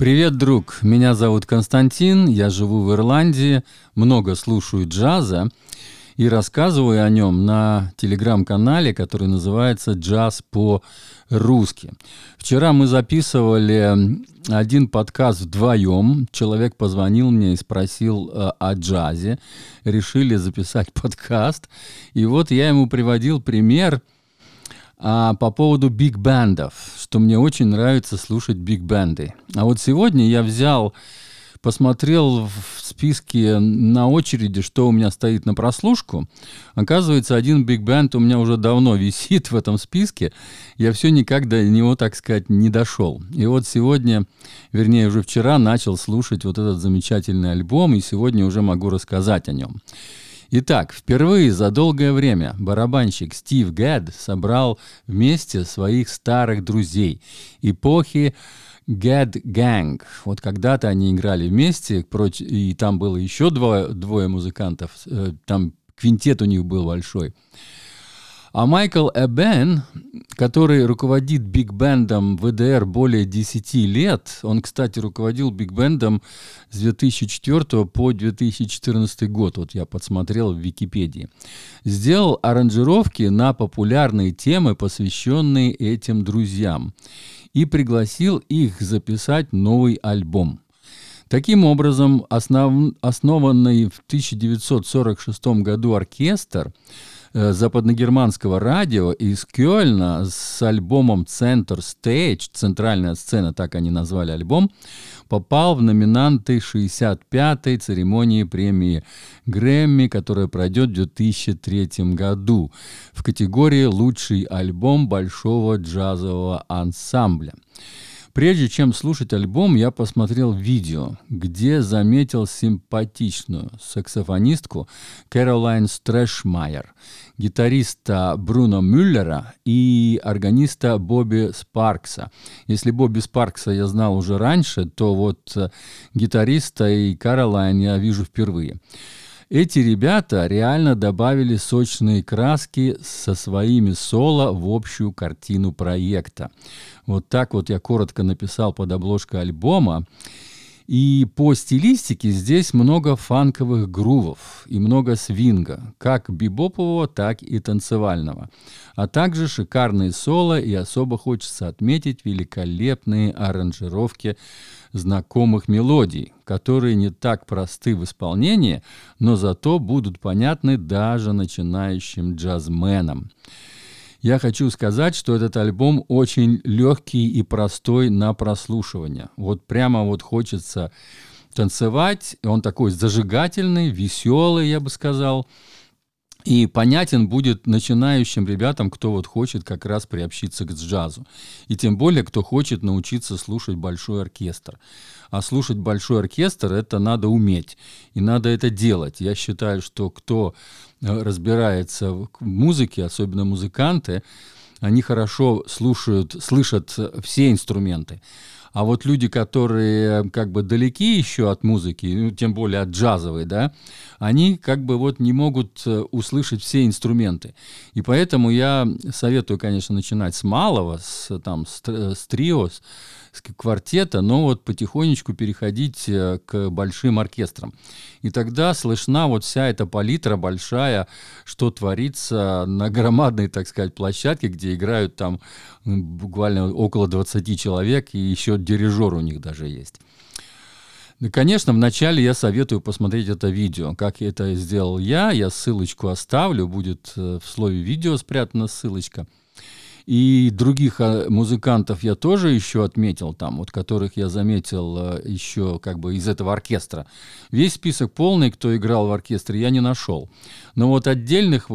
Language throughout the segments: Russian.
Привет, друг. Меня зовут Константин, я живу в Ирландии, много слушаю джаза и рассказываю о нем на телеграм-канале, который называется «Джаз по-русски». Вчера мы записывали один подкаст вдвоем. Человек позвонил мне и спросил э, о джазе. Решили записать подкаст. И вот я ему приводил пример – а по поводу биг-бендов, что мне очень нравится слушать биг-бенды. А вот сегодня я взял, посмотрел в списке на очереди, что у меня стоит на прослушку. Оказывается, один биг-бенд у меня уже давно висит в этом списке. Я все никак до него, так сказать, не дошел. И вот сегодня, вернее, уже вчера начал слушать вот этот замечательный альбом, и сегодня уже могу рассказать о нем. Итак, впервые за долгое время барабанщик Стив Гэд собрал вместе своих старых друзей эпохи Гэд Gang. Вот когда-то они играли вместе, и там было еще двое, двое музыкантов, э, там квинтет у них был большой. А Майкл Эбен, который руководит биг-бендом ВДР более 10 лет, он, кстати, руководил биг-бендом с 2004 по 2014 год, вот я подсмотрел в Википедии, сделал аранжировки на популярные темы, посвященные этим друзьям, и пригласил их записать новый альбом. Таким образом, основ... основанный в 1946 году оркестр – западногерманского радио из Кёльна с альбомом «Центр Stage», «Центральная сцена», так они назвали альбом, попал в номинанты 65-й церемонии премии Грэмми, которая пройдет в 2003 году в категории «Лучший альбом большого джазового ансамбля». Прежде чем слушать альбом, я посмотрел видео, где заметил симпатичную саксофонистку Кэролайн Стрэшмайер, гитариста Бруно Мюллера и органиста Бобби Спаркса. Если Бобби Спаркса я знал уже раньше, то вот э, гитариста и Кэролайн я вижу впервые. Эти ребята реально добавили сочные краски со своими соло в общую картину проекта. Вот так вот я коротко написал под обложкой альбома. И по стилистике здесь много фанковых грувов и много свинга, как бибопового, так и танцевального. А также шикарные соло и особо хочется отметить великолепные аранжировки знакомых мелодий, которые не так просты в исполнении, но зато будут понятны даже начинающим джазменам. Я хочу сказать, что этот альбом очень легкий и простой на прослушивание. Вот прямо вот хочется танцевать. Он такой зажигательный, веселый, я бы сказал. И понятен будет начинающим ребятам, кто вот хочет как раз приобщиться к джазу. И тем более, кто хочет научиться слушать большой оркестр. А слушать большой оркестр это надо уметь. И надо это делать. Я считаю, что кто э, разбирается в музыке, особенно музыканты, они хорошо слушают, слышат все инструменты. А вот люди, которые как бы далеки еще от музыки, ну, тем более от джазовой, да, они как бы вот не могут э, услышать все инструменты. И поэтому я советую, конечно, начинать с малого, с, там, с, с трио, с, с квартета, но вот потихонечку переходить э, к большим оркестрам. И тогда слышна вот вся эта палитра большая, что творится на громадной, так сказать, площадке, где играют там буквально около 20 человек, и еще дирижер у них даже есть. Ну, конечно, вначале я советую посмотреть это видео. Как это сделал я, я ссылочку оставлю, будет э, в слове видео спрятана ссылочка – и других а, музыкантов я тоже еще отметил там, вот которых я заметил а, еще как бы из этого оркестра. Весь список полный, кто играл в оркестре, я не нашел. Но вот отдельных,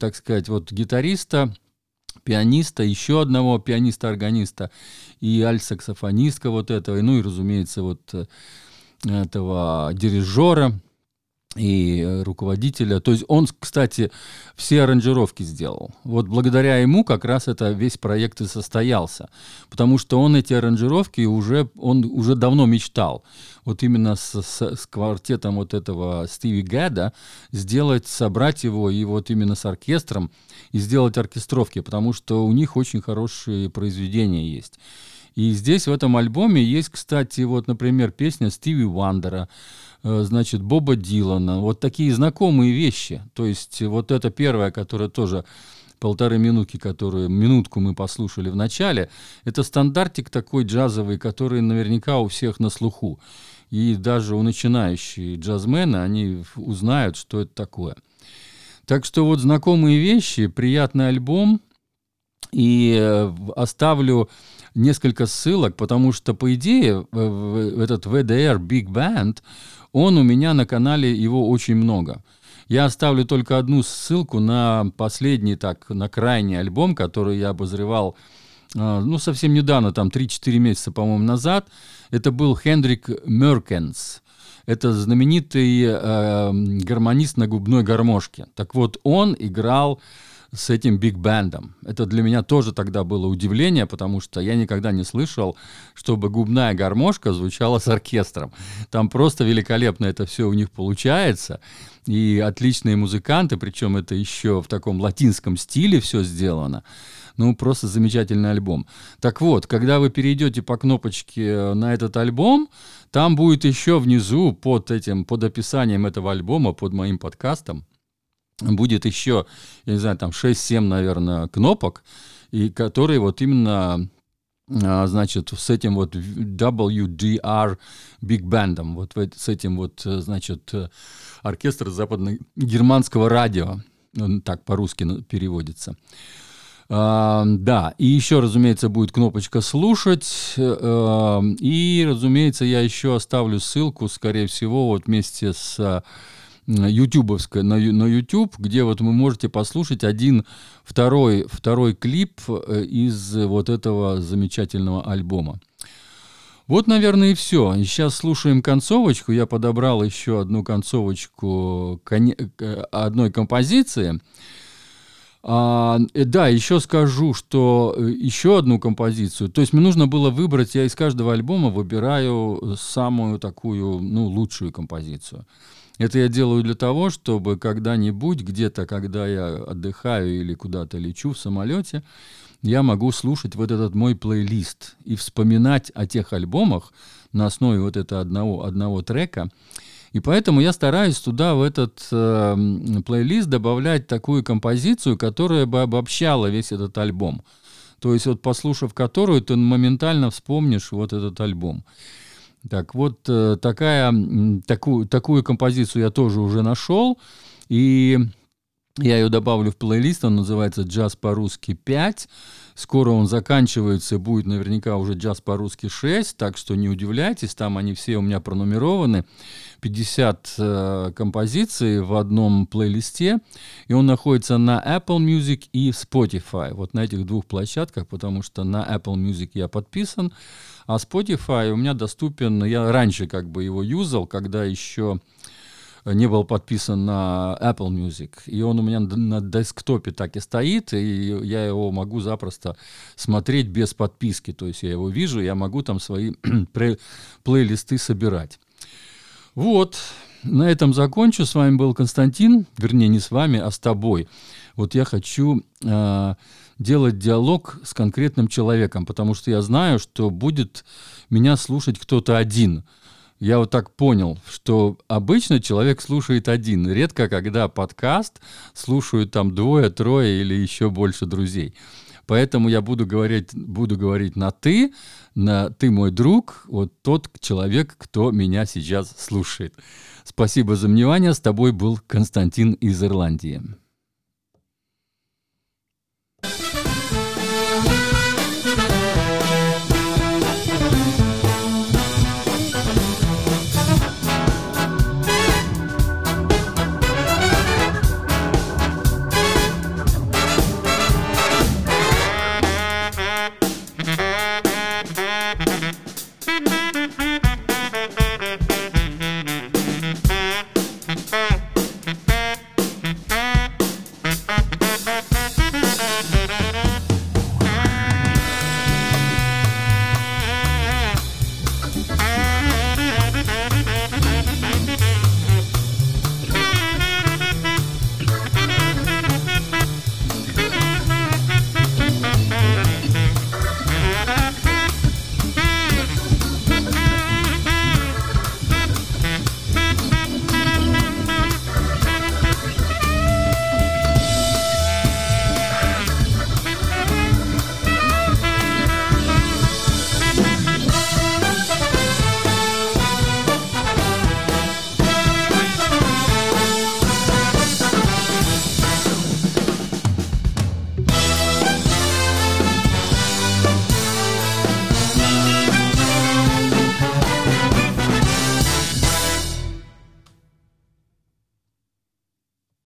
так сказать, вот гитариста, пианиста, еще одного пианиста-органиста и альт-саксофонистка вот этого, ну и, разумеется, вот э, этого дирижера – и э, руководителя. То есть он, кстати, все аранжировки сделал. Вот благодаря ему как раз это весь проект и состоялся. Потому что он эти аранжировки уже, он уже давно мечтал. Вот именно с, с, с квартетом вот этого Стиви Гэда сделать, собрать его и вот именно с оркестром и сделать оркестровки, потому что у них очень хорошие произведения есть. И здесь в этом альбоме есть, кстати, вот, например, песня Стиви Вандера, э, значит, Боба Дилана, вот такие знакомые вещи. То есть вот это первая, которая тоже полторы минутки, которую минутку мы послушали в начале, это стандартик такой джазовый, который наверняка у всех на слуху. И даже у начинающих джазмены, они узнают, что это такое. Так что вот знакомые вещи, приятный альбом, и э, оставлю несколько ссылок, потому что, по идее, этот VDR Big Band, он у меня на канале, его очень много. Я оставлю только одну ссылку на последний, так, на крайний альбом, который я обозревал, а, ну, совсем недавно, там 3-4 месяца, по-моему, назад. Это был Хендрик Меркенс. Это знаменитый э, гармонист на губной гармошке. Так вот, он играл с этим биг-бендом. Это для меня тоже тогда было удивление, потому что я никогда не слышал, чтобы губная гармошка звучала с оркестром. Там просто великолепно это все у них получается. И отличные музыканты, причем это еще в таком латинском стиле все сделано. Ну, просто замечательный альбом. Так вот, когда вы перейдете по кнопочке на этот альбом, там будет еще внизу под этим, под описанием этого альбома, под моим подкастом, будет еще, я не знаю, там 6-7, наверное, кнопок, и которые вот именно а, значит, с этим вот WDR Big Band, вот с этим вот, значит, оркестр западно-германского радио, он так по-русски переводится. Uh, да, и еще, разумеется, будет кнопочка «Слушать», uh, и, разумеется, я еще оставлю ссылку, скорее всего, вот вместе с ютубовская, на, на YouTube, где вот вы можете послушать один второй, второй клип э, из вот этого замечательного альбома. Вот, наверное, и все. Сейчас слушаем концовочку. Я подобрал еще одну концовочку одной композиции. А, э, да, еще скажу, что э, еще одну композицию. То есть мне нужно было выбрать, я из каждого альбома выбираю самую такую, ну, лучшую композицию. Это я делаю для того, чтобы когда-нибудь, где-то, когда я отдыхаю или куда-то лечу в самолете, я могу слушать вот этот мой плейлист и вспоминать о тех альбомах на основе вот этого одного, одного трека. И поэтому я стараюсь туда, в этот э, плейлист, добавлять такую композицию, которая бы обобщала весь этот альбом. То есть вот послушав которую, ты моментально вспомнишь вот этот альбом. Так вот, э, такая, такую, такую композицию я тоже уже нашел, и я ее добавлю в плейлист, он называется «Джаз по-русски 5». Скоро он заканчивается, будет наверняка уже «Джаз по-русски 6», так что не удивляйтесь, там они все у меня пронумерованы. 50 э, композиций в одном плейлисте, и он находится на Apple Music и Spotify, вот на этих двух площадках, потому что на Apple Music я подписан, а Spotify у меня доступен, я раньше как бы его юзал, когда еще не был подписан на Apple Music. И он у меня на десктопе так и стоит, и я его могу запросто смотреть без подписки. То есть я его вижу, я могу там свои плейлисты собирать. Вот, на этом закончу. С вами был Константин, вернее, не с вами, а с тобой. Вот я хочу э, делать диалог с конкретным человеком, потому что я знаю, что будет меня слушать кто-то один. Я вот так понял, что обычно человек слушает один. Редко, когда подкаст слушают там двое, трое или еще больше друзей. Поэтому я буду говорить, буду говорить на «ты», на «ты мой друг», вот тот человек, кто меня сейчас слушает. Спасибо за внимание. С тобой был Константин из Ирландии.